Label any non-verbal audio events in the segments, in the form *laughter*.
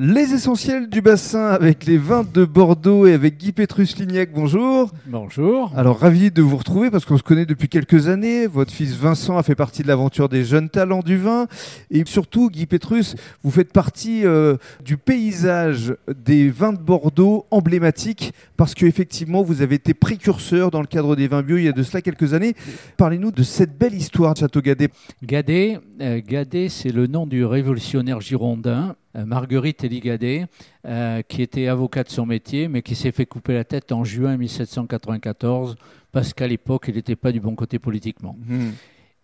Les essentiels du bassin avec les vins de Bordeaux et avec Guy Pétrus-Lignac. Bonjour. Bonjour. Alors ravi de vous retrouver parce qu'on se connaît depuis quelques années. Votre fils Vincent a fait partie de l'aventure des jeunes talents du vin et surtout Guy Pétrus, vous faites partie euh, du paysage des vins de Bordeaux emblématiques parce qu'effectivement vous avez été précurseur dans le cadre des vins bio il y a de cela quelques années. Parlez-nous de cette belle histoire de Château Gadet. Gadet, euh, Gadet c'est le nom du révolutionnaire girondin Marguerite Eligadet, euh, qui était avocat de son métier, mais qui s'est fait couper la tête en juin 1794, parce qu'à l'époque, il n'était pas du bon côté politiquement. Hmm.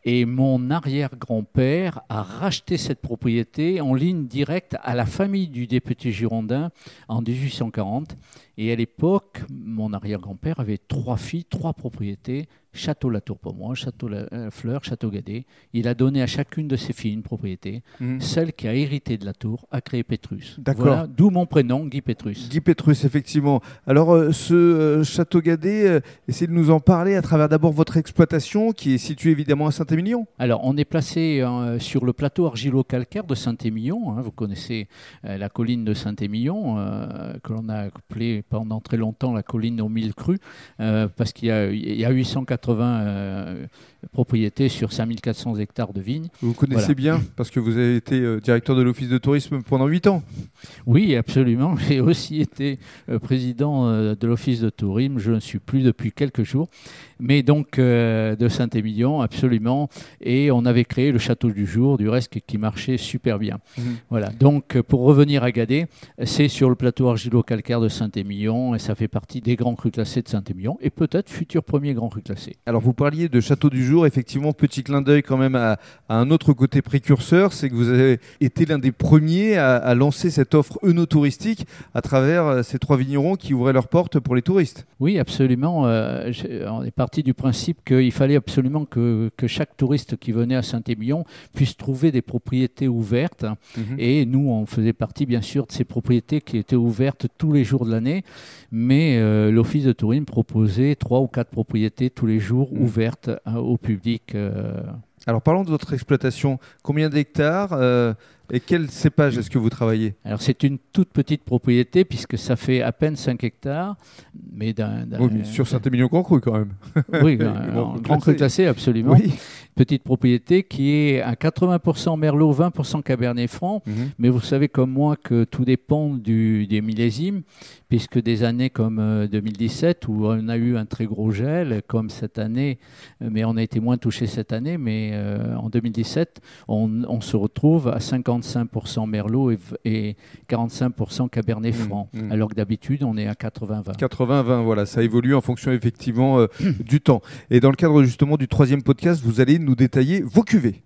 Et mon arrière-grand-père a racheté cette propriété en ligne directe à la famille du député girondin en 1840. Et à l'époque, mon arrière-grand-père avait trois filles, trois propriétés, Château La Tour pour moi, Château La euh, Fleur, Château Gadet. Il a donné à chacune de ses filles une propriété. Hmm. Celle qui a hérité de la tour a créé Pétrus. D'accord. Voilà, d'où mon prénom, Guy Pétrus. Guy Pétrus, effectivement. Alors, euh, ce euh, château Gadet, euh, essayez de nous en parler à travers d'abord votre exploitation qui est située évidemment à Saint-Émilion. Alors, on est placé sur le plateau argilo-calcaire de Saint-Émilion. hein. vous connaissez la colline de Saint-Émilion, que l'on a appelée pendant très longtemps la colline aux mille crues, parce qu'il y a, il y a 880 euh, propriétés sur 5400 hectares de vignes. Vous connaissez Voilà. bien parce que vous avez été euh, directeur de l'office de tourisme pendant 8 ans. Oui, absolument. *laughs* J'ai aussi été euh, président euh, de l'office de tourisme. Je ne suis plus depuis quelques jours. Mais donc de Saint-Émilion, absolument. Et on avait créé le château du jour, du reste, qui- marchait super bien. Mhm. Voilà. Donc pour revenir à Gadet, c'est sur le plateau argilo-calcaire de Saint-Émilion et ça fait partie des grands crus classés de Saint-Émilion et peut-être futur premier grand cru classé. Alors, vous parliez de château du jour. Effectivement, petit clin d'œil quand même à, à un autre côté précurseur, c'est que vous avez été l'un des premiers à, à lancer cette offre œnotouristique à travers euh, ces trois vignerons qui ouvraient leurs portes pour les touristes. Oui, absolument. Euh, on est parti du principe qu'il fallait absolument que, que chaque touriste qui venait à Saint-Émilion puisse trouver des propriétés ouvertes. Et nous, on faisait partie, bien sûr, de ces propriétés qui étaient ouvertes tous les jours de l'année. Mais euh, l'Office de tourisme proposait trois ou quatre propriétés tous les jours Mhm. ouvertes euh, au public. Euh, Alors, parlons de votre exploitation. Combien d'hectares euh, et quel cépage est-ce que vous travaillez? Alors c'est une toute petite propriété puisque ça fait à peine 5 hectares, mais d'un... d'un- Oui, mais Sur Saint-Émilion-Cancru quand même. *laughs* Oui, *laughs* Grand cru grand cru classé. absolument. Oui. Petite propriété qui est à 80% Merlot, 20% Cabernet Franc. Mais vous savez comme moi que tout dépend du, des millésimes, puisque des années comme euh, 2017, où on a eu un très gros gel, comme cette année, euh, mais on a été moins touché cette année, mais euh, en 2017, on, on se retrouve à 55% Merlot et, v- et 45% Cabernet Mhm, Franc, mhm. alors que d'habitude, on est à 80-20. 80-20, voilà, ça évolue en fonction effectivement euh, du temps. Et dans le cadre justement du troisième podcast, vous allez nous détailler vos cuvées.